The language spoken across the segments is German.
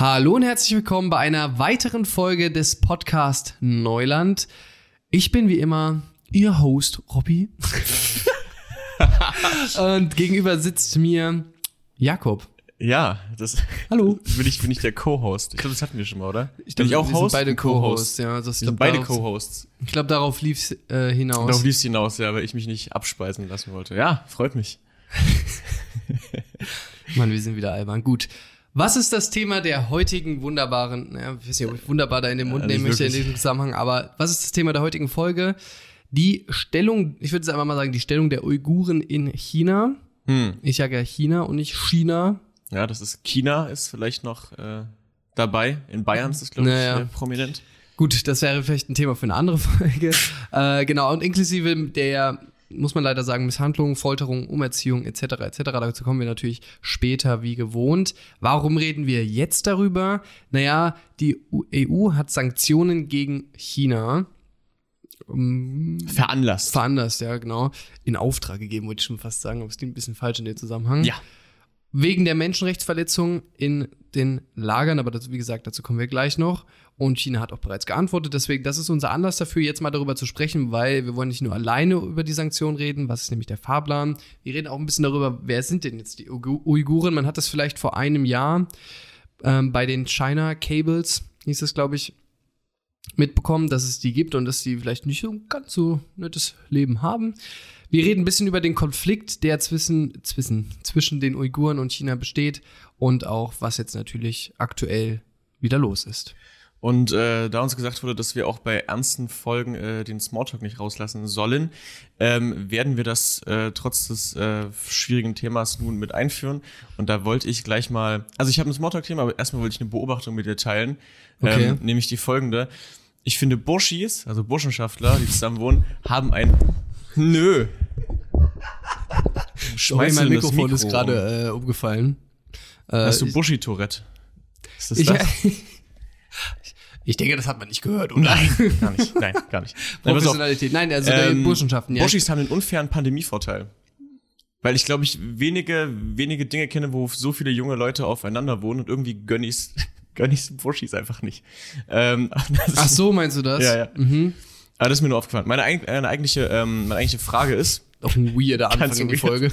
Hallo und herzlich willkommen bei einer weiteren Folge des Podcast Neuland. Ich bin wie immer Ihr Host Robby. und gegenüber sitzt mir Jakob. Ja, das. Hallo. Bin ich, bin ich der Co-Host? Ich glaube, das hatten wir schon mal, oder? Ich Bin glaube, ich wir Host sind beide Co-Hosts. Ja, Wir ich sind glaube, beide darauf, Co-Hosts. ich glaub, darauf lief es äh, hinaus. Darauf lief es hinaus, ja, weil ich mich nicht abspeisen lassen wollte. Ja, freut mich. Mann, wir sind wieder albern. Gut. Was ist das Thema der heutigen wunderbaren, naja, ich weiß nicht, ob ich wunderbar da in den Mund Ja, nehmen möchte in diesem Zusammenhang, aber was ist das Thema der heutigen Folge? Die Stellung, ich würde jetzt einfach mal sagen, die Stellung der Uiguren in China. Hm. Ich sage ja China und nicht China. Ja, das ist China, ist vielleicht noch äh, dabei. In Bayern ist das, glaube ich, Naja. äh, prominent. Gut, das wäre vielleicht ein Thema für eine andere Folge. äh, genau, und inklusive der, muss man leider sagen, Misshandlung, Folterung, Umerziehung etc. etc. Dazu kommen wir natürlich später wie gewohnt. Warum reden wir jetzt darüber? Naja, die EU hat Sanktionen gegen China ähm, Veranlasst. veranlasst, ja, genau, in Auftrag gegeben, wollte ich schon fast sagen, aber es klingt ein bisschen falsch in dem Zusammenhang. ja. Wegen der Menschenrechtsverletzungen in den Lagern, aber das, wie gesagt, dazu kommen wir gleich noch. Und China hat auch bereits geantwortet. Deswegen, das ist unser Anlass dafür, jetzt mal darüber zu sprechen, weil wir wollen nicht nur alleine über die Sanktionen reden, was ist nämlich der Fahrplan. Wir reden auch ein bisschen darüber, wer sind denn jetzt die Uigu- Uiguren? Man hat das vielleicht vor einem Jahr ähm, bei den China Cables, hieß es, glaube ich, mitbekommen, dass es die gibt und dass die vielleicht nicht so ein ganz so nettes Leben haben. Wir reden ein bisschen über den Konflikt, der zwischen, zwischen, zwischen den Uiguren und China besteht und auch, was jetzt natürlich aktuell wieder los ist. Und äh, da uns gesagt wurde, dass wir auch bei ernsten Folgen äh, den Smalltalk nicht rauslassen sollen, ähm, werden wir das äh, trotz des äh, schwierigen Themas nun mit einführen. Und da wollte ich gleich mal, also ich habe ein Smalltalk-Thema, aber erstmal wollte ich eine Beobachtung mit dir teilen, Okay. ähm, nämlich die folgende. Ich finde Burschis, also Burschenschaftler, die zusammen wohnen, haben ein Nö. Schmeiß mein Mikrofon Mikro ist gerade äh, umgefallen. Äh, Hast du ich, Buschi-Tourette? Ist das ich, das? ich denke, das hat man nicht gehört, oder? Nein, gar nicht. Nein, gar nicht. Nein. Professionalität. Nein, also Ähm, Burschenschaften, ja. Burschis haben einen unfairen Pandemievorteil. Weil ich glaube, ich wenige, wenige Dinge kenne, wo so viele junge Leute aufeinander wohnen und irgendwie gönn ich's, gönn ich's Burschis einfach nicht. Ähm, Ach so, meinst du das? Ja, ja. Mhm. Aber das ist mir nur aufgefallen. Meine, meine, eigentliche, ähm, meine eigentliche Frage ist, Auch ein weirder Anfang in die weird. Folge.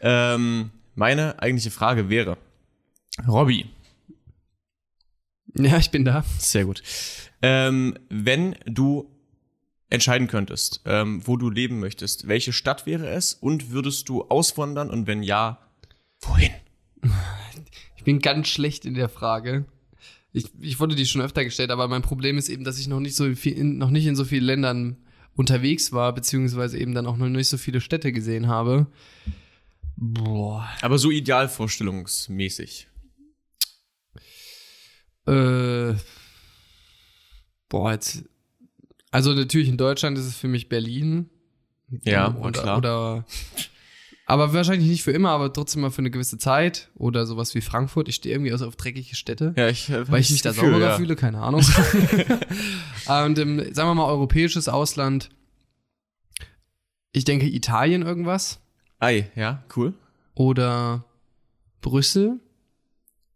ähm, meine eigentliche Frage wäre, Robby, ja, ich bin da. sehr gut, ähm, wenn du entscheiden könntest, ähm, wo du leben möchtest, welche Stadt wäre es und würdest du auswandern und wenn ja, wohin? Ich bin ganz schlecht in der Frage. Ich, ich wurde die schon öfter gestellt, aber mein Problem ist eben, dass ich noch nicht so viel, in, noch nicht in so vielen Ländern unterwegs war, beziehungsweise eben dann auch noch nicht so viele Städte gesehen habe. Boah. Aber so idealvorstellungsmäßig. Äh, boah, jetzt. Also natürlich in Deutschland ist es für mich Berlin. Ja, war oder, klar. oder aber wahrscheinlich nicht für immer, aber trotzdem mal für eine gewisse Zeit. Oder sowas wie Frankfurt. Ich stehe irgendwie also auf dreckige Städte. Ja, ich, äh, Weil ich mich da Gefühl, sauberer ja. fühle, keine Ahnung. und ähm, sagen wir mal europäisches Ausland. Ich denke Italien irgendwas. Ei, ja, cool. Oder Brüssel.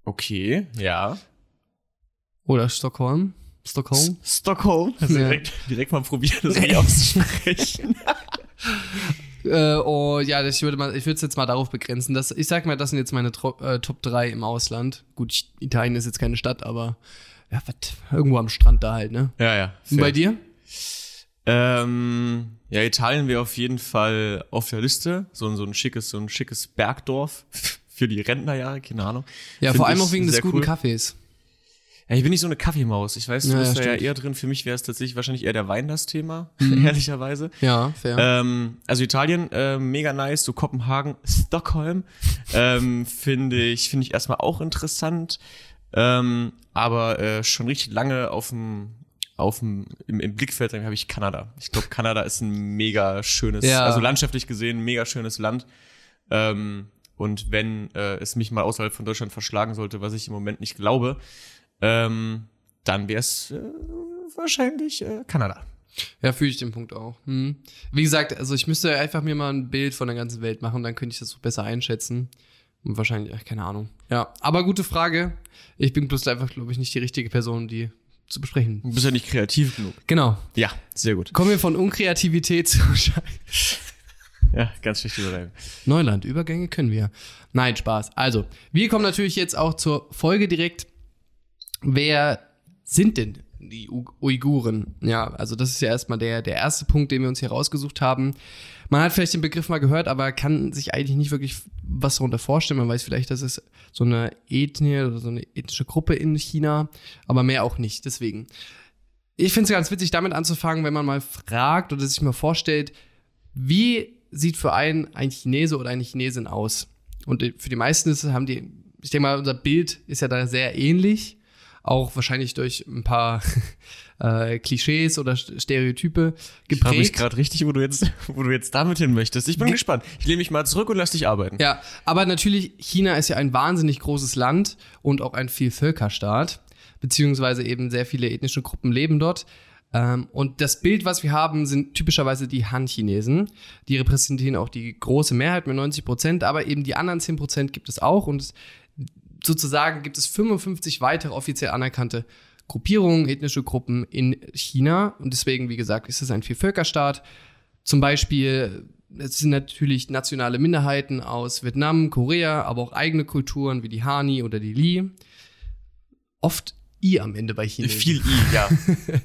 Okay, ja. Oder Stockholm. Stockholm. S Stockholm. Also Ja. direkt, direkt mal probieren, das nicht auszusprechen. Äh, oh, ja, das- ich würde mal, ich würde es jetzt mal darauf begrenzen. Dass, ich sag mal, das sind jetzt meine Tro äh, Top 3 im Ausland. Gut, ich, Italien ist jetzt keine Stadt, aber ja, was, irgendwo am Strand da halt, ne? ja, ja. Und bei dir? Ähm, ja, Italien wäre auf jeden Fall auf der Liste. So, ein- so ein schickes, so ein schickes Bergdorf für die Rentnerjahre, keine Ahnung. Ja, Find vor allem auch wegen des guten cool. Kaffees. Ja, ich bin nicht so eine Kaffeemaus. Ich weiß, du Ja, bist ja, da ja eher drin. Für mich wäre es tatsächlich wahrscheinlich eher der Wein das Thema, Mhm. ehrlicherweise. Ja, fair. Ähm, also Italien, äh, mega nice, so Kopenhagen, Stockholm, ähm, finde ich, finde ich erstmal auch interessant, ähm, aber äh, schon richtig lange auf dem, auf dem, im, im Blickfeld habe ich Kanada. Ich glaube, Kanada ist ein mega schönes, Ja. also landschaftlich gesehen, ein mega schönes Land. Ähm, und wenn äh, es mich mal außerhalb von Deutschland verschlagen sollte, was ich im Moment nicht glaube, ähm, dann wäre es äh, wahrscheinlich äh, Kanada. Ja, fühle ich den Punkt auch. Hm. Wie gesagt, also ich müsste einfach mir mal ein Bild von der ganzen Welt machen, dann könnte ich das so besser einschätzen. Wahrscheinlich, ach, keine Ahnung. Ja, aber gute Frage. Ich bin bloß einfach, glaube ich, nicht die richtige Person, die zu besprechen. Du bist ja nicht kreativ genug. Genau. Ja, sehr gut. Kommen wir von Unkreativität zu Ja, ganz wichtig überleitung. Neuland. Übergänge können wir. Nein, Spaß. Also, wir kommen natürlich jetzt auch zur Folge direkt. Wer sind denn die Uiguren? Ja, also das ist ja erstmal der, der erste Punkt, den wir uns hier rausgesucht haben. Man hat vielleicht den Begriff mal gehört, aber kann sich eigentlich nicht wirklich was darunter vorstellen. Man weiß vielleicht, das ist so eine Ethnie oder so eine ethnische Gruppe in China, aber mehr auch nicht. Deswegen. Ich finde es ganz witzig, damit anzufangen, wenn man mal fragt oder sich mal vorstellt, wie sieht für einen ein Chinese oder eine Chinesin aus? Und für die meisten ist, haben die, ich denke mal, unser Bild ist ja da sehr ähnlich auch wahrscheinlich durch ein paar äh, Klischees oder Stereotype geprägt. Ich frage mich gerade richtig, wo du, jetzt, wo du jetzt damit hin möchtest. Ich bin Ge gespannt. Ich lehne mich mal zurück und lass dich arbeiten. Ja, aber natürlich, China ist ja ein wahnsinnig großes Land und auch ein Vielvölkerstaat, beziehungsweise eben sehr viele ethnische Gruppen leben dort. Ähm, und das Bild, was wir haben, sind typischerweise die Han-Chinesen. Die repräsentieren auch die große Mehrheit mit 90 Prozent, aber eben die anderen 10 Prozent gibt es auch. Und sozusagen gibt es 55 weitere offiziell anerkannte Gruppierungen, ethnische Gruppen in China. Und deswegen, wie gesagt, ist es ein Vielvölkerstaat. Zum Beispiel, es sind natürlich nationale Minderheiten aus Vietnam, Korea, aber auch eigene Kulturen wie die Hani oder die Li. Oft I am Ende bei China. Viel I, ja.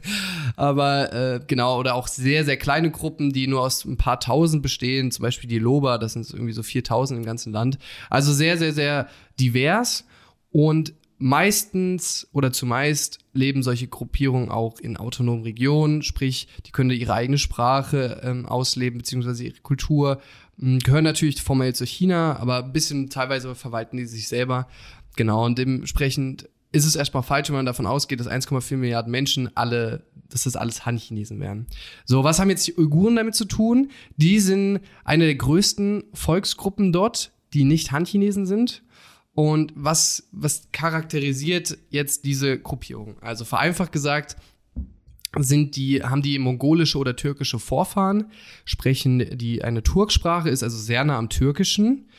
Aber äh, genau, oder auch sehr, sehr kleine Gruppen, die nur aus ein paar Tausend bestehen, zum Beispiel die Loba, das sind irgendwie so 4000 im ganzen Land. Also sehr, sehr, sehr divers und meistens oder zumeist leben solche Gruppierungen auch in autonomen Regionen, sprich, die können ihre eigene Sprache ähm, ausleben, beziehungsweise ihre Kultur, ähm, gehören natürlich formell zu China, aber ein bisschen teilweise verwalten die sich selber. Genau, und dementsprechend ist es erstmal falsch, wenn man davon ausgeht, dass 1,4 Milliarden Menschen alle, dass das alles Han-Chinesen wären. So, was haben jetzt die Uiguren damit zu tun? Die sind eine der größten Volksgruppen dort, die nicht Han-Chinesen sind. Und was, was charakterisiert jetzt diese Gruppierung? Also vereinfacht gesagt, sind die, haben die mongolische oder türkische Vorfahren, sprechen die eine Turksprache, ist also sehr nah am Türkischen.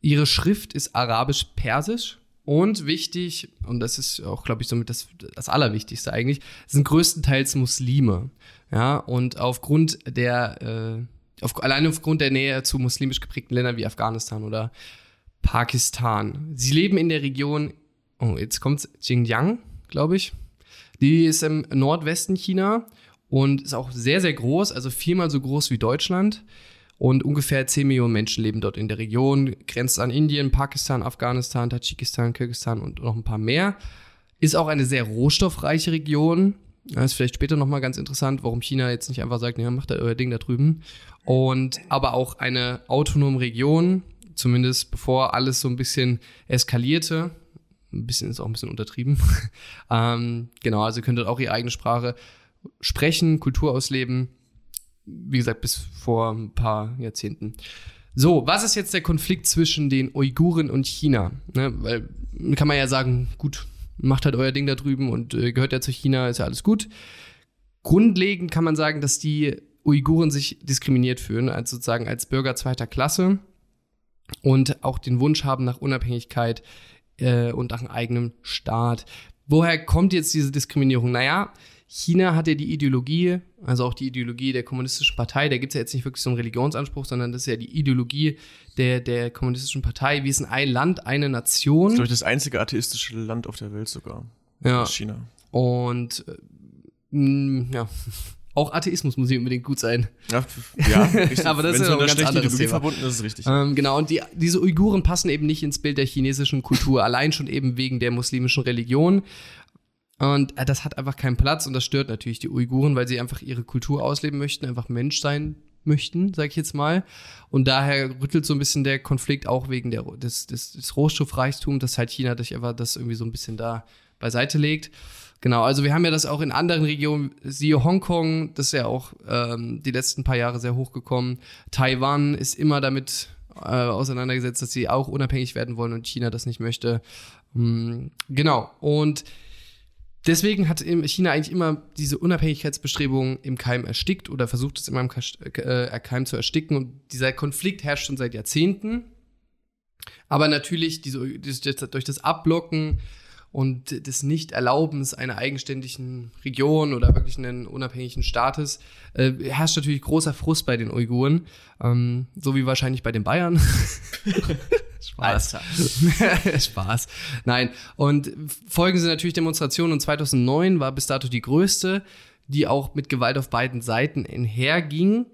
Ihre Schrift ist arabisch-persisch und wichtig, und das ist auch, glaube ich, somit das, das Allerwichtigste eigentlich, sind größtenteils Muslime. Ja, und aufgrund der, äh, auf, allein aufgrund der Nähe zu muslimisch geprägten Ländern wie Afghanistan oder Pakistan. Sie leben in der Region, oh, jetzt kommt's, Xinjiang, glaube ich. Die ist im Nordwesten China und ist auch sehr, sehr groß, also viermal so groß wie Deutschland. Und ungefähr 10 Millionen Menschen leben dort in der Region, grenzt an Indien, Pakistan, Afghanistan, Tadschikistan, Kirgisistan und noch ein paar mehr. Ist auch eine sehr rohstoffreiche Region. Das ist vielleicht später nochmal ganz interessant, warum China jetzt nicht einfach sagt, ja, macht da euer Ding da drüben. Und aber auch eine autonome Region, zumindest bevor alles so ein bisschen eskalierte. Ein bisschen ist auch ein bisschen untertrieben. ähm, genau, also ihr könntet auch ihre eigene Sprache sprechen, Kultur ausleben wie gesagt, bis vor ein paar Jahrzehnten. So, was ist jetzt der Konflikt zwischen den Uiguren und China? Ne, weil kann man ja sagen, gut, macht halt euer Ding da drüben und äh, gehört ja zu China, ist ja alles gut. Grundlegend kann man sagen, dass die Uiguren sich diskriminiert fühlen, als sozusagen als Bürger zweiter Klasse und auch den Wunsch haben nach Unabhängigkeit äh, und nach einem eigenen Staat. Woher kommt jetzt diese Diskriminierung? Naja, China hat ja die Ideologie, also auch die Ideologie der kommunistischen Partei, da gibt es ja jetzt nicht wirklich so einen Religionsanspruch, sondern das ist ja die Ideologie der, der kommunistischen Partei. Wir sind ein Land, eine Nation. Das ist, glaube ich, das einzige atheistische Land auf der Welt sogar. Ja. China. Und äh, ja. Auch Atheismus muss nicht unbedingt gut sein. Ja, ja richtig. aber das Wenn ist ja ein ganz anderes Thema. verbunden ist, ist richtig. Ähm, genau, und die, diese Uiguren passen eben nicht ins Bild der chinesischen Kultur, allein schon eben wegen der muslimischen Religion. Und äh, das hat einfach keinen Platz und das stört natürlich die Uiguren, weil sie einfach ihre Kultur ausleben möchten, einfach Mensch sein möchten, sag ich jetzt mal. Und daher rüttelt so ein bisschen der Konflikt auch wegen der, des, des, des Rohstoffreichtums, dass halt China sich einfach das irgendwie so ein bisschen da beiseite legt. Genau, also wir haben ja das auch in anderen Regionen, siehe Hongkong, das ist ja auch ähm, die letzten paar Jahre sehr hochgekommen. Taiwan ist immer damit äh, auseinandergesetzt, dass sie auch unabhängig werden wollen und China das nicht möchte. Ähm, genau, und Deswegen hat China eigentlich immer diese Unabhängigkeitsbestrebungen im Keim erstickt oder versucht es immer im äh, Keim zu ersticken. Und dieser Konflikt herrscht schon seit Jahrzehnten. Aber natürlich diese, durch das Abblocken und des Nicht-Erlaubens einer eigenständigen Region oder wirklich einen unabhängigen Staates äh, herrscht natürlich großer Frust bei den Uiguren, ähm, so wie wahrscheinlich bei den Bayern. Spaß. Spaß. Nein. Und folgen sind natürlich Demonstrationen und 2009 war bis dato die größte, die auch mit Gewalt auf beiden Seiten einherging.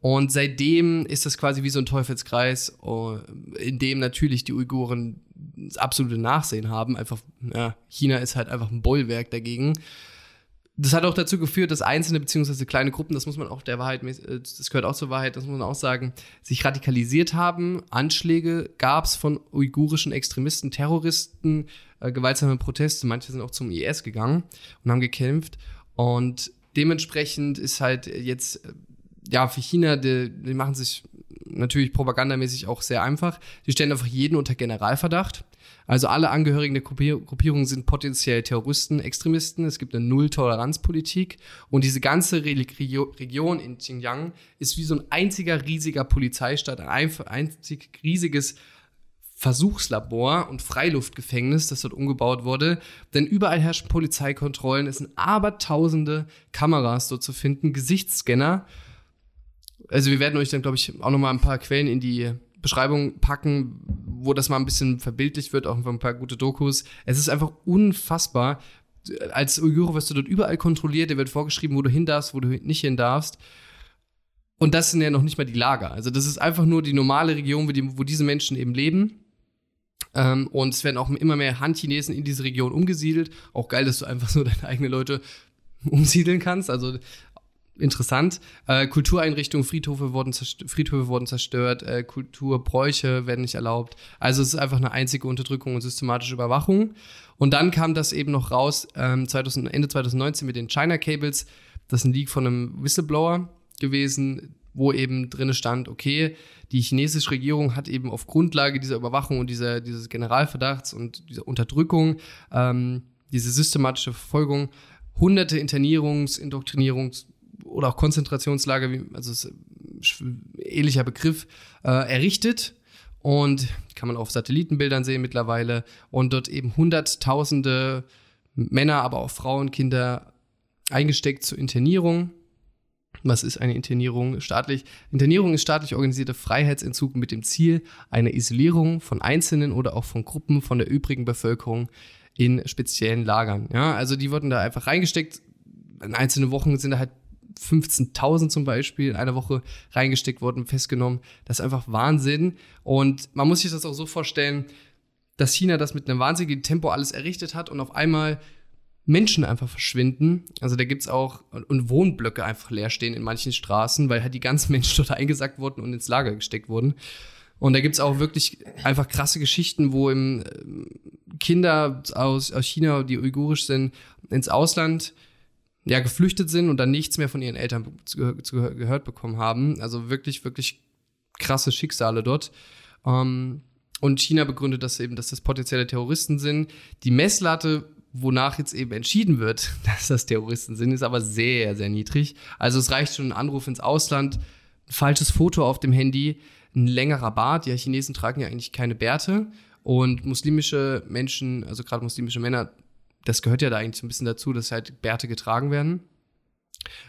Und seitdem ist das quasi wie so ein Teufelskreis, oh, in dem natürlich die Uiguren das absolute Nachsehen haben. Einfach, ja, China ist halt einfach ein Bollwerk dagegen. Das hat auch dazu geführt, dass einzelne bzw. kleine Gruppen, das muss man auch der Wahrheit, äh, das gehört auch zur Wahrheit, das muss man auch sagen, sich radikalisiert haben. Anschläge gab es von uigurischen Extremisten, Terroristen, äh, gewaltsame Proteste. Manche sind auch zum IS gegangen und haben gekämpft. Und dementsprechend ist halt jetzt äh, ja, für China, die, die machen sich natürlich propagandamäßig auch sehr einfach. Die stellen einfach jeden unter Generalverdacht. Also alle Angehörigen der Gruppierung sind potenziell Terroristen, Extremisten. Es gibt eine Null-Toleranz-Politik. Und diese ganze Region in Xinjiang ist wie so ein einziger riesiger Polizeistaat, ein einzig riesiges Versuchslabor und Freiluftgefängnis, das dort umgebaut wurde. Denn überall herrschen Polizeikontrollen. Es sind abertausende Kameras dort zu finden, Gesichtsscanner also wir werden euch dann, glaube ich, auch nochmal ein paar Quellen in die Beschreibung packen, wo das mal ein bisschen verbildlicht wird, auch ein paar gute Dokus. Es ist einfach unfassbar. Als Uigure wirst du dort überall kontrolliert, dir wird vorgeschrieben, wo du hin darfst, wo du nicht hin darfst. Und das sind ja noch nicht mal die Lager. Also das ist einfach nur die normale Region, wo, die, wo diese Menschen eben leben. Ähm, und es werden auch immer mehr Han-Chinesen in diese Region umgesiedelt. Auch geil, dass du einfach so deine eigenen Leute umsiedeln kannst. Also interessant. Äh, Kultureinrichtungen, Friedhöfe wurden, Friedhöfe wurden zerstört, äh, Kulturbräuche werden nicht erlaubt. Also es ist einfach eine einzige Unterdrückung und systematische Überwachung. Und dann kam das eben noch raus, ähm, 2000, Ende 2019 mit den China Cables. Das ist ein Leak von einem Whistleblower gewesen, wo eben drin stand, okay, die chinesische Regierung hat eben auf Grundlage dieser Überwachung und dieser, dieses Generalverdachts und dieser Unterdrückung, ähm, diese systematische Verfolgung, hunderte Internierungs-, Indoktrinierungs- oder auch Konzentrationslager, wie, also ähnlicher Begriff, äh, errichtet. Und kann man auf Satellitenbildern sehen mittlerweile. Und dort eben hunderttausende Männer, aber auch Frauen, Kinder eingesteckt zur Internierung. Was ist eine Internierung staatlich? Internierung ist staatlich organisierte Freiheitsentzug mit dem Ziel einer Isolierung von Einzelnen oder auch von Gruppen von der übrigen Bevölkerung in speziellen Lagern. Ja, also die wurden da einfach reingesteckt. In einzelnen Wochen sind da halt 15.000 zum Beispiel in einer Woche reingesteckt worden, festgenommen. Das ist einfach Wahnsinn. Und man muss sich das auch so vorstellen, dass China das mit einem wahnsinnigen Tempo alles errichtet hat und auf einmal Menschen einfach verschwinden. Also da gibt es auch und Wohnblöcke einfach leer stehen in manchen Straßen, weil halt die ganzen Menschen dort eingesackt wurden und ins Lager gesteckt wurden. Und da gibt es auch wirklich einfach krasse Geschichten, wo im äh, Kinder aus, aus China, die uigurisch sind, ins Ausland ja, geflüchtet sind und dann nichts mehr von ihren Eltern zu, zu, gehört bekommen haben. Also wirklich, wirklich krasse Schicksale dort. Ähm, und China begründet das eben, dass das potenzielle Terroristen sind. Die Messlatte, wonach jetzt eben entschieden wird, dass das Terroristen sind, ist aber sehr, sehr niedrig. Also es reicht schon ein Anruf ins Ausland, ein falsches Foto auf dem Handy, ein längerer Bart. Ja, Chinesen tragen ja eigentlich keine Bärte. Und muslimische Menschen, also gerade muslimische Männer, das gehört ja da eigentlich so ein bisschen dazu, dass halt Bärte getragen werden.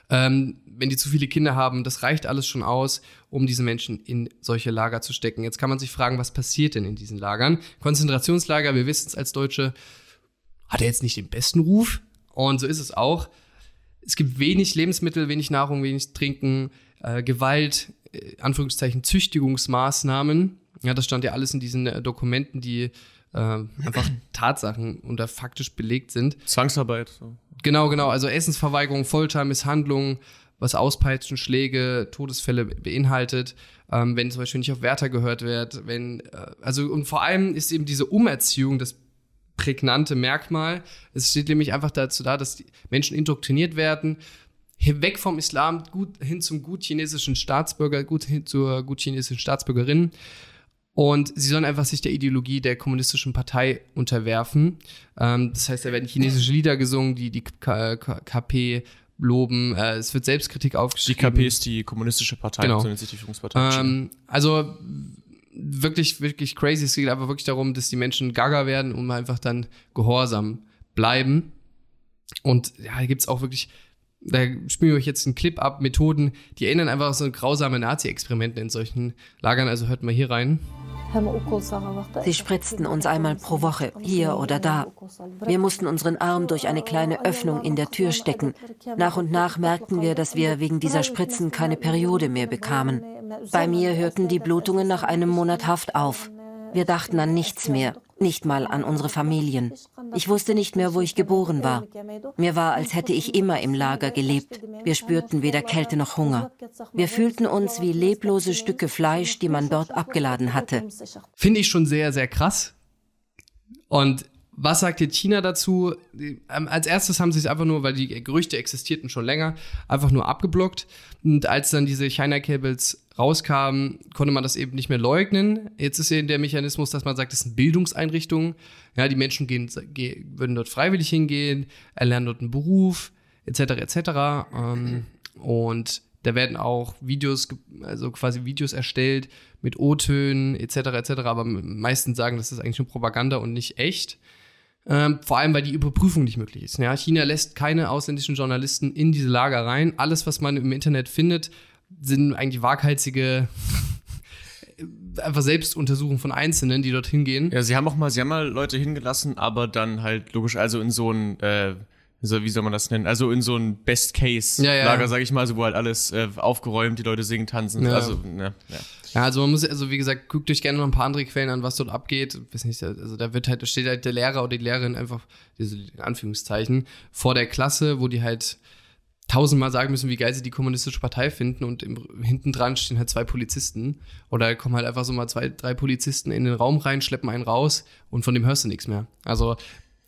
Ähm, wenn die zu viele Kinder haben, das reicht alles schon aus, um diese Menschen in solche Lager zu stecken. Jetzt kann man sich fragen, was passiert denn in diesen Lagern? Konzentrationslager, wir wissen es als Deutsche, hat er jetzt nicht den besten Ruf. Und so ist es auch. Es gibt wenig Lebensmittel, wenig Nahrung, wenig Trinken, äh, Gewalt, äh, Anführungszeichen Züchtigungsmaßnahmen. Ja, das stand ja alles in diesen äh, Dokumenten, die äh, einfach Tatsachen und da faktisch belegt sind. Zwangsarbeit. Genau, genau. Also Essensverweigerung, Folter, Misshandlung, was Auspeitschen, Schläge, Todesfälle beinhaltet, ähm, wenn zum Beispiel nicht auf Wärter gehört wird, wenn, äh, also und vor allem ist eben diese Umerziehung das prägnante Merkmal. Es steht nämlich einfach dazu da, dass die Menschen indoktriniert werden, weg vom Islam gut hin zum gut chinesischen Staatsbürger, gut hin zur gut chinesischen Staatsbürgerin. Und sie sollen einfach sich der Ideologie der kommunistischen Partei unterwerfen. Ähm, das heißt, da werden chinesische Lieder gesungen, die die KP loben. Äh, es wird Selbstkritik aufgeschrieben. Die KP ist die kommunistische Partei, genau. so nennt sich die Führungspartei. Ähm, also wirklich, wirklich crazy. Es geht einfach wirklich darum, dass die Menschen gaga werden und einfach dann gehorsam bleiben. Und ja, da gibt es auch wirklich, da spielen wir euch jetzt einen Clip ab, Methoden, die erinnern einfach so grausame Nazi-Experimente in solchen Lagern. Also hört mal hier rein. Sie spritzten uns einmal pro Woche, hier oder da. Wir mussten unseren Arm durch eine kleine Öffnung in der Tür stecken. Nach und nach merkten wir, dass wir wegen dieser Spritzen keine Periode mehr bekamen. Bei mir hörten die Blutungen nach einem Monat Haft auf. Wir dachten an nichts mehr, nicht mal an unsere Familien. Ich wusste nicht mehr, wo ich geboren war. Mir war, als hätte ich immer im Lager gelebt. Wir spürten weder Kälte noch Hunger. Wir fühlten uns wie leblose Stücke Fleisch, die man dort abgeladen hatte. Finde ich schon sehr, sehr krass. Und was sagt jetzt China dazu? Ähm, als erstes haben sie es einfach nur, weil die Gerüchte existierten schon länger, einfach nur abgeblockt. Und als dann diese China-Cables rauskamen, konnte man das eben nicht mehr leugnen. Jetzt ist eben der Mechanismus, dass man sagt, das sind Bildungseinrichtungen. Ja, die Menschen gehen, würden dort freiwillig hingehen, erlernen dort einen Beruf, etc., etc. Ähm, und da werden auch Videos, also quasi Videos erstellt mit O-Tönen, etc., etc. Aber meistens sagen, das ist eigentlich nur Propaganda und nicht echt. Ähm, vor allem, weil die Überprüfung nicht möglich ist. Ja, China lässt keine ausländischen Journalisten in diese Lager rein. Alles, was man im Internet findet, sind eigentlich waghalsige einfach Selbstuntersuchungen von Einzelnen, die dorthin gehen. Ja, sie haben auch mal, sie haben mal Leute hingelassen, aber dann halt logisch, also in so ein äh, so, wie soll man das nennen? Also in so ein Best-Case-Lager, ja, ja. sage ich mal, so wo halt alles äh, aufgeräumt, die Leute singen, tanzen. Ja. Also, ne, ja. ja, also man muss, also wie gesagt, guckt euch gerne noch ein paar andere Quellen an, was dort abgeht. Weiß nicht, also da wird halt, da steht halt der Lehrer oder die Lehrerin einfach, diese Anführungszeichen, vor der Klasse, wo die halt tausendmal sagen müssen, wie geil sie die kommunistische Partei finden und im, hinten dran stehen halt zwei Polizisten oder kommen halt einfach so mal zwei, drei Polizisten in den Raum rein, schleppen einen raus und von dem hörst du nichts mehr. Also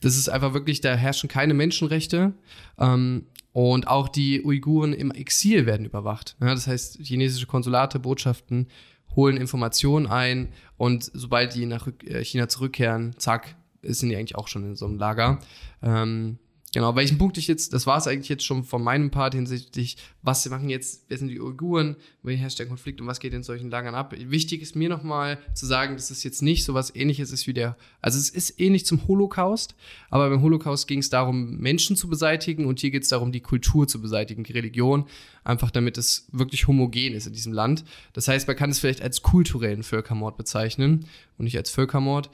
das ist einfach wirklich, da herrschen keine Menschenrechte. Ähm, und auch die Uiguren im Exil werden überwacht. Ja, das heißt, chinesische Konsulate, Botschaften holen Informationen ein und sobald die nach äh, China zurückkehren, zack, sind die eigentlich auch schon in so einem Lager. Ähm, Genau, welchen Punkt ich jetzt, das war es eigentlich jetzt schon von meinem Part hinsichtlich, was sie machen jetzt, wer sind die Uiguren, wie herrscht der Konflikt und was geht in solchen Lagern ab. Wichtig ist mir nochmal zu sagen, dass es jetzt nicht so was ähnliches ist wie der, also es ist ähnlich zum Holocaust, aber beim Holocaust ging es darum, Menschen zu beseitigen und hier geht es darum, die Kultur zu beseitigen, die Religion, einfach damit es wirklich homogen ist in diesem Land. Das heißt, man kann es vielleicht als kulturellen Völkermord bezeichnen und nicht als Völkermord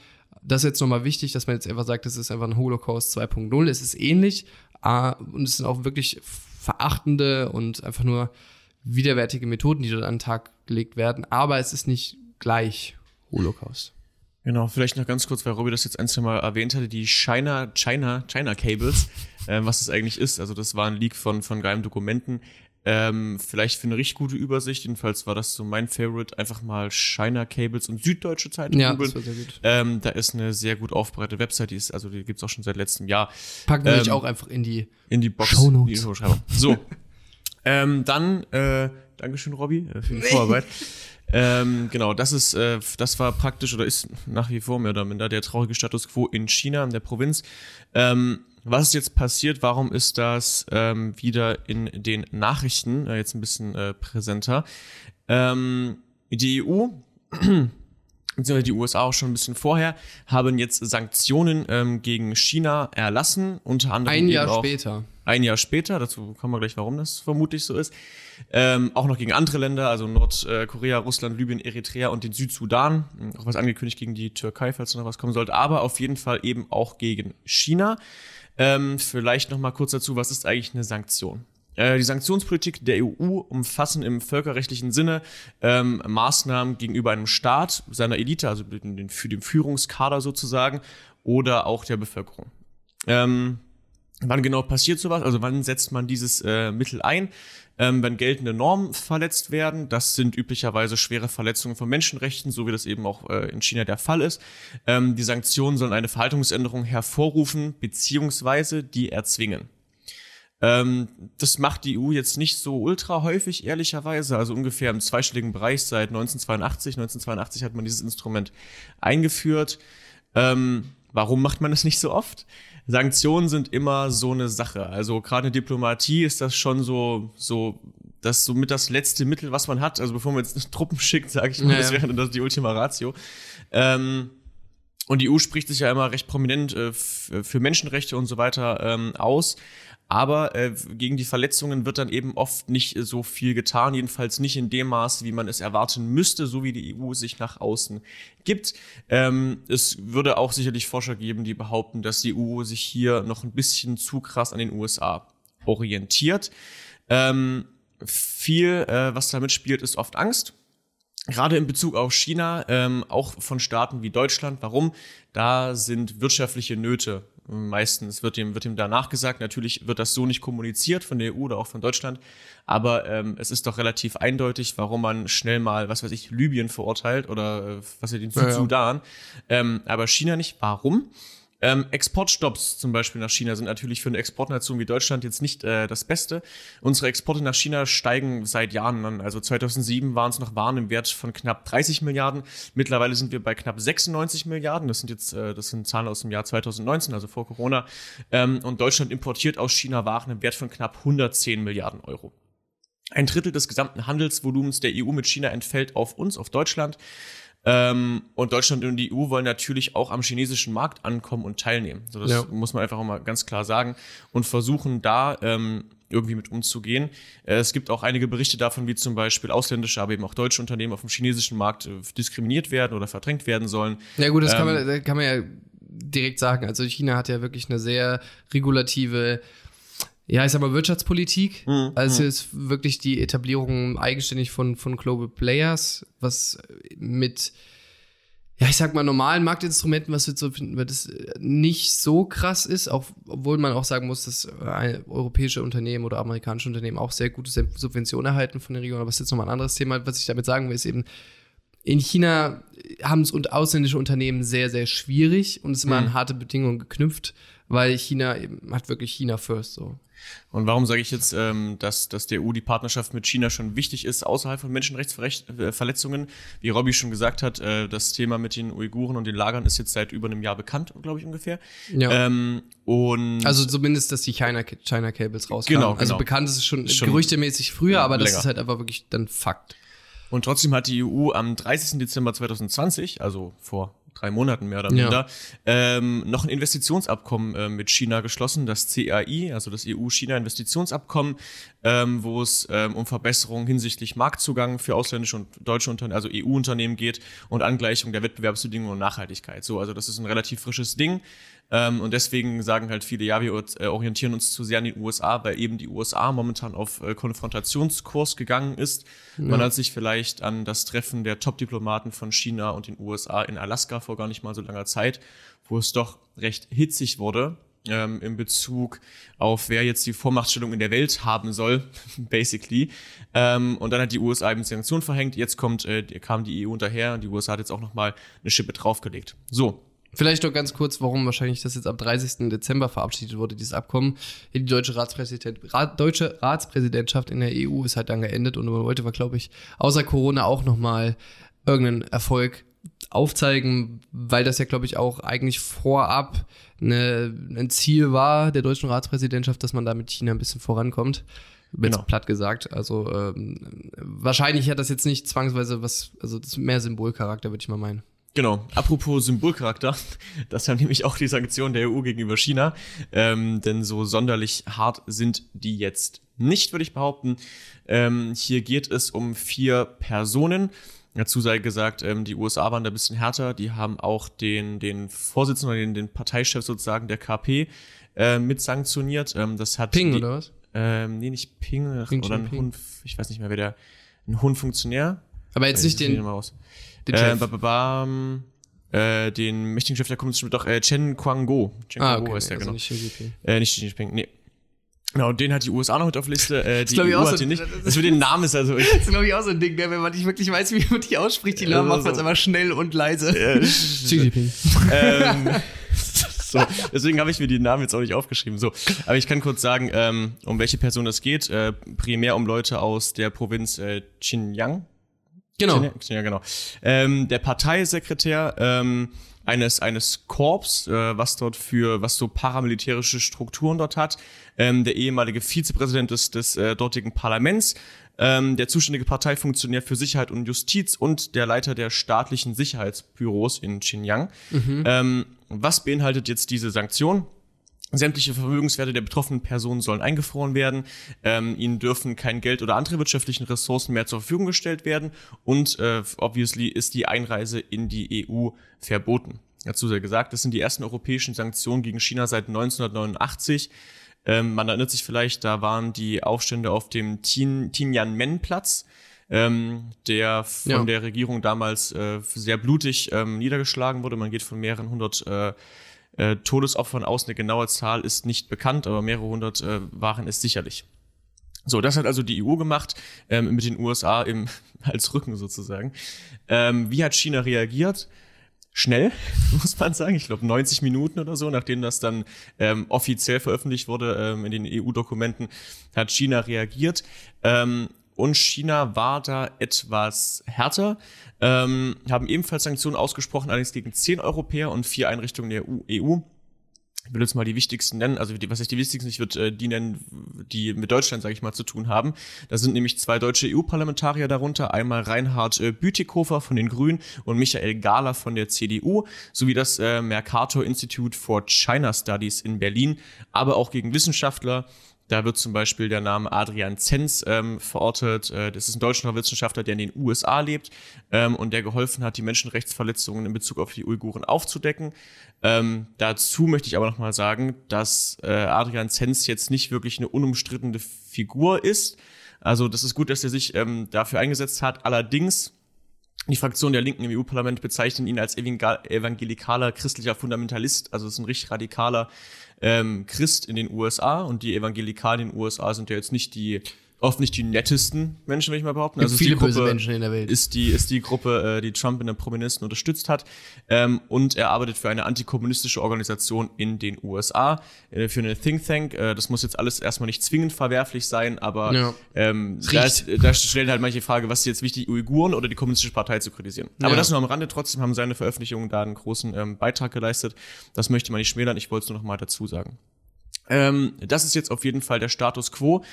das ist jetzt nochmal wichtig, dass man jetzt einfach sagt, das ist einfach ein Holocaust 2.0. Es ist ähnlich äh, und es sind auch wirklich verachtende und einfach nur widerwärtige Methoden, die dort an den Tag gelegt werden. Aber es ist nicht gleich Holocaust. Genau, vielleicht noch ganz kurz, weil Robby das jetzt ein, zwei Mal erwähnt hatte, die China, China, China Cables, äh, was das eigentlich ist. Also das war ein Leak von, von geheimen Dokumenten. Ähm, vielleicht für eine richtig gute Übersicht, jedenfalls war das so mein Favorite, einfach mal China Cables und Süddeutsche Zeitung ja, googeln. Das war sehr gut. Ähm, da ist eine sehr gut aufbereitete Website, die ist, also die gibt's auch schon seit letztem Jahr. Packen wir ähm, auch einfach in die, in die Box. Shownotes. Die so. ähm, dann, äh, Dankeschön, Robby, äh, für die Vorarbeit. Ähm, genau, das ist, äh, das war praktisch oder ist nach wie vor mehr oder minder der traurige Status quo in China, in der Provinz. Ähm, was ist jetzt passiert? Warum ist das ähm, wieder in den Nachrichten äh, jetzt ein bisschen äh, präsenter? Ähm, die EU beziehungsweise die USA auch schon ein bisschen vorher, haben jetzt Sanktionen ähm, gegen China erlassen, unter anderem. Ein Jahr später. Ein Jahr später, dazu kommen wir gleich, warum das vermutlich so ist. Ähm, auch noch gegen andere Länder, also Nordkorea, Russland, Libyen, Eritrea und den Südsudan. Auch was angekündigt gegen die Türkei, falls noch was kommen sollte, aber auf jeden Fall eben auch gegen China. Ähm, vielleicht noch mal kurz dazu, was ist eigentlich eine Sanktion? Äh, die Sanktionspolitik der EU umfassen im völkerrechtlichen Sinne ähm, Maßnahmen gegenüber einem Staat, seiner Elite, also den, für den Führungskader sozusagen, oder auch der Bevölkerung. Ähm, wann genau passiert sowas? Also wann setzt man dieses äh, Mittel ein? ähm, wenn geltende Normen verletzt werden. Das sind üblicherweise schwere Verletzungen von Menschenrechten, so wie das eben auch äh, in China der Fall ist. Ähm, die Sanktionen sollen eine Verhaltensänderung hervorrufen beziehungsweise die erzwingen. Ähm, das macht die EU jetzt nicht so ultra häufig, ehrlicherweise. Also ungefähr im zweistelligen Bereich seit 1982. 1982 hat man dieses Instrument eingeführt. Ähm, warum macht man das nicht so oft? Sanktionen sind immer so eine Sache. Also gerade in Diplomatie ist das schon so, so das ist somit das letzte Mittel, was man hat. Also bevor man jetzt Truppen schickt, sage ich mal, Ja, das wäre dann das die Ultima Ratio. Ähm, und die EU spricht sich ja immer recht prominent äh, für Menschenrechte und so weiter ähm, aus. Aber äh, gegen die Verletzungen wird dann eben oft nicht so viel getan, jedenfalls nicht in dem Maß, wie man es erwarten müsste, so wie die EU sich nach außen gibt. Ähm, es würde auch sicherlich Forscher geben, die behaupten, dass die EU sich hier noch ein bisschen zu krass an den USA orientiert. Ähm, viel, äh, was damit spielt, ist oft Angst. Gerade in Bezug auf China, ähm, auch von Staaten wie Deutschland. Warum? Da sind wirtschaftliche Nöte meistens, wird dem, wird dem da nachgesagt. Natürlich wird das so nicht kommuniziert von der EU oder auch von Deutschland. Aber ähm, es ist doch relativ eindeutig, warum man schnell mal, was weiß ich, Libyen verurteilt oder äh, was weiß ich, den Ja, ja. Südsudan. Ähm, aber China nicht. Warum? Ähm, Exportstopps zum Beispiel nach China sind natürlich für eine Exportnation wie Deutschland jetzt nicht äh, das Beste. Unsere Exporte nach China steigen seit Jahren an. Also 2007 waren es noch Waren im Wert von knapp 30 Milliarden. Mittlerweile sind wir bei knapp 96 Milliarden. Das sind jetzt äh, das sind Zahlen aus dem Jahr 2019, also vor Corona. Ähm, und Deutschland importiert aus China Waren im Wert von knapp 110 Milliarden Euro. Ein Drittel des gesamten Handelsvolumens der EU mit China entfällt auf uns, auf Deutschland. Ähm, und Deutschland und die EU wollen natürlich auch am chinesischen Markt ankommen und teilnehmen. So, das Ja. muss man einfach auch mal ganz klar sagen. Und versuchen da ähm, irgendwie mit umzugehen. Äh, es gibt auch einige Berichte davon, wie zum Beispiel ausländische, aber eben auch deutsche Unternehmen auf dem chinesischen Markt äh, diskriminiert werden oder verdrängt werden sollen. Ja gut, das kann, Ähm, man, das kann man ja direkt sagen. Also China hat ja wirklich eine sehr regulative, ja, ich sag mal Wirtschaftspolitik. Mhm, Also es ist wirklich die Etablierung eigenständig von, von Global Players, was mit, ja, ich sag mal normalen Marktinstrumenten, was wir so finden, wird es nicht so krass ist, auch, obwohl man auch sagen muss, dass äh, europäische Unternehmen oder amerikanische Unternehmen auch sehr gute Subventionen erhalten von der Region. Aber das ist jetzt nochmal ein anderes Thema. Was ich damit sagen will, ist eben, in China haben es und ausländische Unternehmen sehr, sehr schwierig und es ist immer Mhm. an harte Bedingungen geknüpft, weil China eben hat wirklich China first so. Und warum sage ich jetzt, ähm, dass, dass der EU die Partnerschaft mit China schon wichtig ist, außerhalb von Menschenrechtsverletzungen? Wie Robby schon gesagt hat, äh, das Thema mit den Uiguren und den Lagern ist jetzt seit über einem Jahr bekannt, glaube ich ungefähr. Ja. Ähm, und also zumindest, dass die China, China Cables rauskamen. Genau, Also genau. bekannt ist es schon, Schon gerüchtemäßig früher, aber das länger. ist halt einfach wirklich dann Fakt. Und trotzdem hat die EU am 30. Dezember 2020, also vor drei Monaten mehr oder Ja. minder, ähm, noch ein Investitionsabkommen äh, mit China geschlossen, das CAI, also das EU-China-Investitionsabkommen, ähm, wo es ähm, um Verbesserungen hinsichtlich Marktzugang für ausländische und deutsche Unternehmen, also EU-Unternehmen geht und Angleichung der Wettbewerbsbedingungen und Nachhaltigkeit. So, also das ist ein relativ frisches Ding. Ähm, und deswegen sagen halt viele, ja, wir äh, orientieren uns zu sehr an den USA, weil eben die USA momentan auf äh, Konfrontationskurs gegangen ist. Man hat sich vielleicht an das Treffen der Top-Diplomaten von China und den USA in Alaska vor gar nicht mal so langer Zeit, wo es doch recht hitzig wurde ähm, in Bezug auf wer jetzt die Vormachtstellung in der Welt haben soll, basically. Ähm, und dann hat die USA eben Sanktionen verhängt. Jetzt kommt, äh, kam die EU hinterher und die USA hat jetzt auch noch mal eine Schippe draufgelegt. So, Vielleicht noch ganz kurz, warum wahrscheinlich das jetzt am 30. Dezember verabschiedet wurde, dieses Abkommen. Die deutsche, Ratspräsident, Rat, deutsche Ratspräsidentschaft in der EU ist halt dann geendet und man wollte, glaube ich, außer Corona auch nochmal irgendeinen Erfolg aufzeigen, weil das ja, glaube ich, auch eigentlich vorab eine, ein Ziel war der deutschen Ratspräsidentschaft, dass man da mit China ein bisschen vorankommt. Jetzt Genau. platt gesagt. Also ähm, wahrscheinlich hat das jetzt nicht zwangsweise was, also das ist mehr Symbolcharakter, würde ich mal meinen. Genau. Apropos Symbolcharakter, das haben nämlich auch die Sanktionen der EU gegenüber China. Ähm, denn so sonderlich hart sind die jetzt nicht, würde ich behaupten. Ähm, hier geht es um vier Personen. Dazu sei gesagt, ähm, die USA waren da ein bisschen härter. Die haben auch den, den Vorsitzenden oder den, den Parteichef sozusagen der KP äh, mit sanktioniert. Ähm, das hat Ping die, oder was? Ähm, nee, nicht Ping, Ping oder ein Jinping. Hund, ich weiß nicht mehr, wer der, ein Hundfunktionär. Aber jetzt nicht Ich den, den Äh, Chef. ba, ba, bam, äh, den mächtigen Chef der Kommunisten, doch, äh, Chen Quango. Chen ah, Quango okay, heißt der, also genau. nicht Xi. Äh, nicht Xi Jinping, nee. Genau, den hat die USA noch mit auf Liste, äh, die EU auch hat so- den nicht. das ist- Das mit den Namen ist also, ich, Das ist, glaube ich, auch so ein Ding, ne? wenn man nicht wirklich weiß, wie man die ausspricht. Die Namen macht man es einfach schnell und leise. äh, Xi Jinping. ähm, so, deswegen habe ich mir die Namen jetzt auch nicht aufgeschrieben. So, aber ich kann kurz sagen, ähm, um welche Person es geht. Äh, primär um Leute aus der Provinz äh, Xinjiang. Genau. Ja, genau. Ähm, der Parteisekretär ähm, eines eines Korps, äh, was dort für was so paramilitärische Strukturen dort hat. Ähm, der ehemalige Vizepräsident des des äh, dortigen Parlaments ähm, der zuständige Parteifunktionär für Sicherheit und Justiz und der Leiter der staatlichen Sicherheitsbüros in Xinjiang. Ähm, was beinhaltet jetzt diese Sanktion? Sämtliche Vermögenswerte der betroffenen Personen sollen eingefroren werden. Ähm, ihnen dürfen kein Geld oder andere wirtschaftlichen Ressourcen mehr zur Verfügung gestellt werden. Und äh, obviously ist die Einreise in die EU verboten. Dazu sei gesagt, das sind die ersten europäischen Sanktionen gegen China seit 1989. Ähm, man erinnert sich vielleicht, da waren die Aufstände auf dem Tiananmen-Platz, ähm, der von Ja. der Regierung damals äh, sehr blutig ähm, niedergeschlagen wurde. Man geht von mehreren hundert äh, äh, Todesopfern aus. Eine genaue Zahl ist nicht bekannt, aber mehrere hundert äh, waren es sicherlich. So, das hat also die EU gemacht, ähm, mit den USA im, als Rücken sozusagen. Ähm, wie hat China reagiert? Schnell, muss man sagen. Ich glaube 90 Minuten oder so, nachdem das dann ähm, offiziell veröffentlicht wurde ähm, in den EU-Dokumenten, hat China reagiert. Ähm, und China war da etwas härter, ähm, haben ebenfalls Sanktionen ausgesprochen, allerdings gegen zehn Europäer und vier Einrichtungen der EU. Ich will jetzt mal die wichtigsten nennen, also die, was ich die wichtigsten, ich würde äh, die nennen, die mit Deutschland, sage ich mal, zu tun haben. Da sind nämlich zwei deutsche EU-Parlamentarier darunter, einmal Reinhard äh, Bütikofer von den Grünen und Michael Gahler von der CDU, sowie das äh, Mercator Institute for China Studies in Berlin, aber auch gegen Wissenschaftler. Da wird zum Beispiel der Name Adrian Zenz ähm, verortet. Äh, das ist ein deutscher Wissenschaftler, der in den USA lebt ähm, und der geholfen hat, die Menschenrechtsverletzungen in Bezug auf die Uiguren aufzudecken. Ähm, dazu möchte ich aber nochmal sagen, dass äh, Adrian Zenz jetzt nicht wirklich eine unumstrittene Figur ist. Also das ist gut, dass er sich ähm, dafür eingesetzt hat. Allerdings die Fraktion der Linken im EU-Parlament bezeichnet ihn als evangelikaler christlicher Fundamentalist, also ist ein richtig radikaler ähm, Christ in den USA und die Evangelikalen in den USA sind ja jetzt nicht die oft nicht die nettesten Menschen, will ich mal behaupten. Ist viele die Gruppe, böse Menschen in der Welt. Ist die, ist die Gruppe, äh, die Trump in der Prominenzen unterstützt hat. Ähm, und er arbeitet für eine antikommunistische Organisation in den USA, äh, für eine Think Tank. Äh, das muss jetzt alles erstmal nicht zwingend verwerflich sein, aber Ja. ähm, da, ist, da stellen halt manche Frage, was ist jetzt wichtig, Uiguren oder die kommunistische Partei zu kritisieren. Aber Ja. das nur am Rande, trotzdem haben seine Veröffentlichungen da einen großen ähm, Beitrag geleistet. Das möchte man nicht schmälern, ich wollte es nur noch mal dazu sagen. Ähm, das ist jetzt auf jeden Fall der Status quo.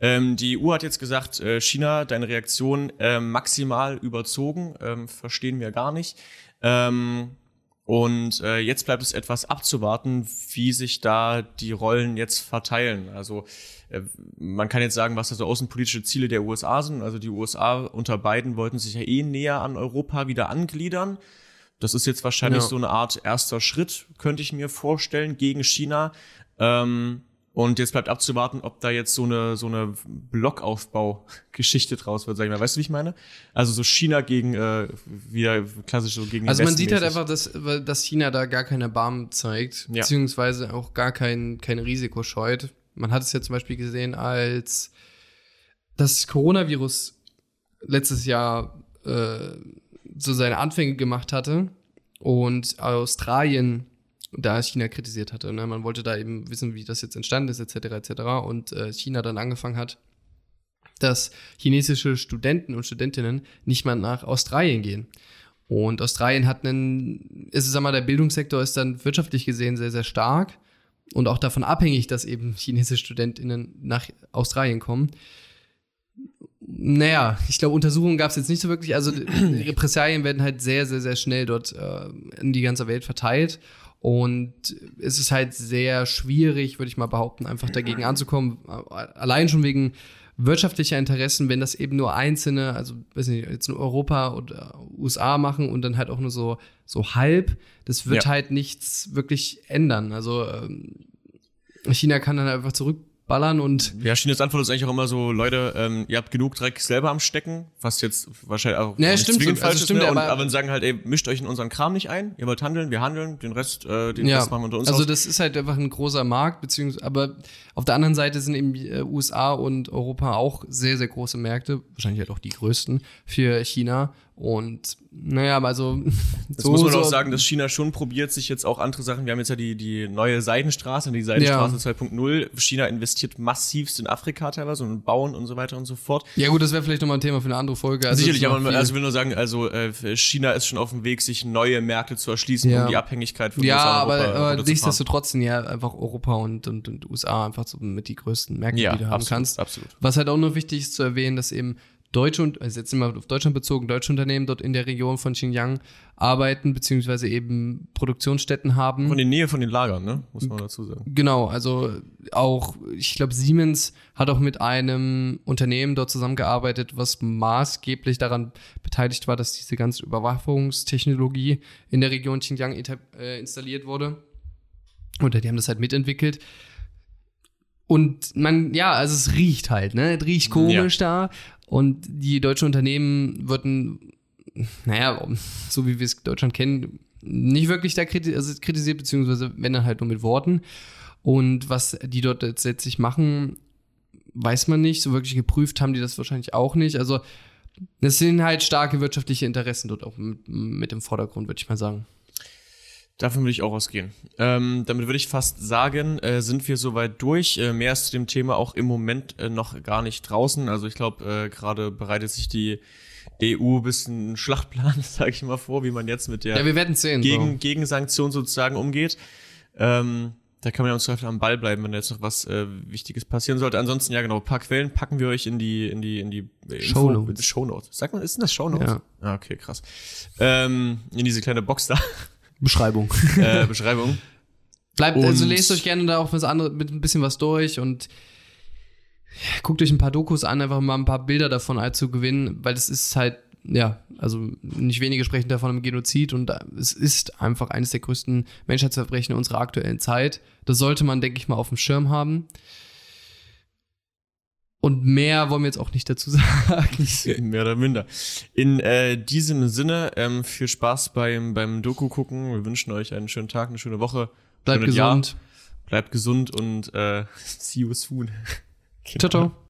Ähm, die EU hat jetzt gesagt, äh, China, deine Reaktion ähm, maximal überzogen, ähm, verstehen wir gar nicht. Ähm, und äh, jetzt bleibt es etwas abzuwarten, wie sich da die Rollen jetzt verteilen. Also äh, man kann jetzt sagen, was da so außenpolitische Ziele der USA sind. Also die USA unter Biden wollten sich ja eh näher an Europa wieder angliedern. Das ist jetzt wahrscheinlich Ja. so eine Art erster Schritt, könnte ich mir vorstellen, gegen China. Ähm, und jetzt bleibt abzuwarten, ob da jetzt so eine, so eine Blockaufbau-Geschichte draus wird, sag ich mal. Weißt du, wie ich meine? Also so China gegen, äh, wieder klassisch so gegen Also man sieht halt einfach, dass, dass China da gar keine Erbarmen zeigt, Ja. beziehungsweise auch gar kein, kein Risiko scheut. Man hat es ja zum Beispiel gesehen, als das Coronavirus letztes Jahr äh, so seine Anfänge gemacht hatte und Australien da China kritisiert hatte. Ne? Man wollte da eben wissen, wie das jetzt entstanden ist, etc. etc. Und äh, China dann angefangen hat, dass chinesische Studenten und Studentinnen nicht mal nach Australien gehen. Und Australien hat einen, ist, sag mal, der Bildungssektor ist dann wirtschaftlich gesehen sehr, sehr stark und auch davon abhängig, dass eben chinesische StudentInnen nach Australien kommen. Naja, ich glaube, Untersuchungen gab es jetzt nicht so wirklich. Also Repressalien werden halt sehr, sehr, sehr schnell dort äh, in die ganze Welt verteilt. Und es ist halt sehr schwierig, würde ich mal behaupten, einfach dagegen anzukommen. Allein schon wegen wirtschaftlicher Interessen, wenn das eben nur einzelne, also weiß nicht, jetzt nur Europa oder USA machen und dann halt auch nur so, so halb, das wird Ja. halt nichts wirklich ändern. Also ähm, China kann dann einfach zurückballern und Ja, Chinas Antwort ist eigentlich auch immer so, Leute, ähm, ihr habt genug Dreck selber am Stecken, was jetzt wahrscheinlich auch Ja, nicht stimmt zwingend so. Also falsch stimmt, ist, ne? und, aber- aber sagen halt, ey, mischt euch in unseren Kram nicht ein, ihr wollt handeln, wir handeln, den Rest, äh, den ja, Rest machen wir unter uns also aus. das ist halt einfach ein großer Markt, beziehungsweise, aber auf der anderen Seite sind eben äh, USA und Europa auch sehr, sehr große Märkte, wahrscheinlich halt auch die größten für China. Und naja, also das so, muss man so auch sagen, dass China schon probiert, sich jetzt auch andere Sachen. Wir haben jetzt ja die, die neue Seidenstraße, die Seidenstraße ja. 2.0. China investiert massivst in Afrika teilweise und bauen und so weiter und so fort. Ja, gut, das wäre vielleicht nochmal ein Thema für eine andere Folge. Also Sicherlich, aber also ich will nur sagen, also äh, China ist schon auf dem Weg, sich neue Märkte zu erschließen, ja. um die Abhängigkeit von ja, USA und Europa aber, aber nichtsdestotrotz ja einfach Europa und, und, und USA einfach so mit die größten Märkte, ja, die du haben absolut, kannst. Absolut. Was halt auch nur wichtig ist zu erwähnen, dass eben deutsche, also jetzt sind wir auf Deutschland bezogen, deutsche Unternehmen dort in der Region von Xinjiang arbeiten, beziehungsweise eben Produktionsstätten haben. Von der Nähe von den Lagern, ne? Muss man dazu sagen. Genau, also auch, ich glaube, Siemens hat auch mit einem Unternehmen dort zusammengearbeitet, was maßgeblich daran beteiligt war, dass diese ganze Überwachungstechnologie in der Region Xinjiang äh, installiert wurde. Oder die haben das halt mitentwickelt. Und man, ja, also es riecht halt, ne? Es riecht komisch ja. da. Und die deutschen Unternehmen würden, naja, so wie wir es Deutschland kennen, nicht wirklich da also kritisiert, beziehungsweise wenn dann halt nur mit Worten. Und was die dort letztendlich machen, weiß man nicht. So wirklich geprüft haben die das wahrscheinlich auch nicht. Also, es sind halt starke wirtschaftliche Interessen dort auch mit, mit im Vordergrund, würde ich mal sagen. Davon würde ich auch ausgehen. Ähm, damit würde ich fast sagen, äh, sind wir soweit durch. Äh, mehr ist zu dem Thema auch im Moment äh, noch gar nicht draußen. Also ich glaube, äh, gerade bereitet sich die EU ein bisschen Schlachtplan, sage ich mal vor, wie man jetzt mit der ja, sehen, gegen, so. Gegensanktion sozusagen umgeht. Ähm, da kann man ja uns Zweifel am Ball bleiben, wenn da jetzt noch was äh, Wichtiges passieren sollte. Ansonsten, ja genau, ein paar Quellen packen wir euch in die, in die, in die Show Notes. Show Notes. Sagt man, ist denn das Show Notes? Ja. Ah, okay, krass. Ähm, in diese kleine Box da. Beschreibung. Äh, Beschreibung. Bleibt, und also lest euch gerne da auch was andere, mit ein bisschen was durch und guckt euch ein paar Dokus an, einfach mal ein paar Bilder davon halt zu gewinnen, weil es ist halt, ja, also nicht wenige sprechen davon im Genozid und es ist einfach eines der größten Menschheitsverbrechen unserer aktuellen Zeit. Das sollte man, denke ich mal, auf dem Schirm haben. Und mehr wollen wir jetzt auch nicht dazu sagen. mehr oder minder. In äh, diesem Sinne, ähm, viel Spaß beim, beim Doku gucken. Wir wünschen euch einen schönen Tag, eine schöne Woche. Bleibt gesund. Jahr. Bleibt gesund und äh, see you soon. Ciao, ciao.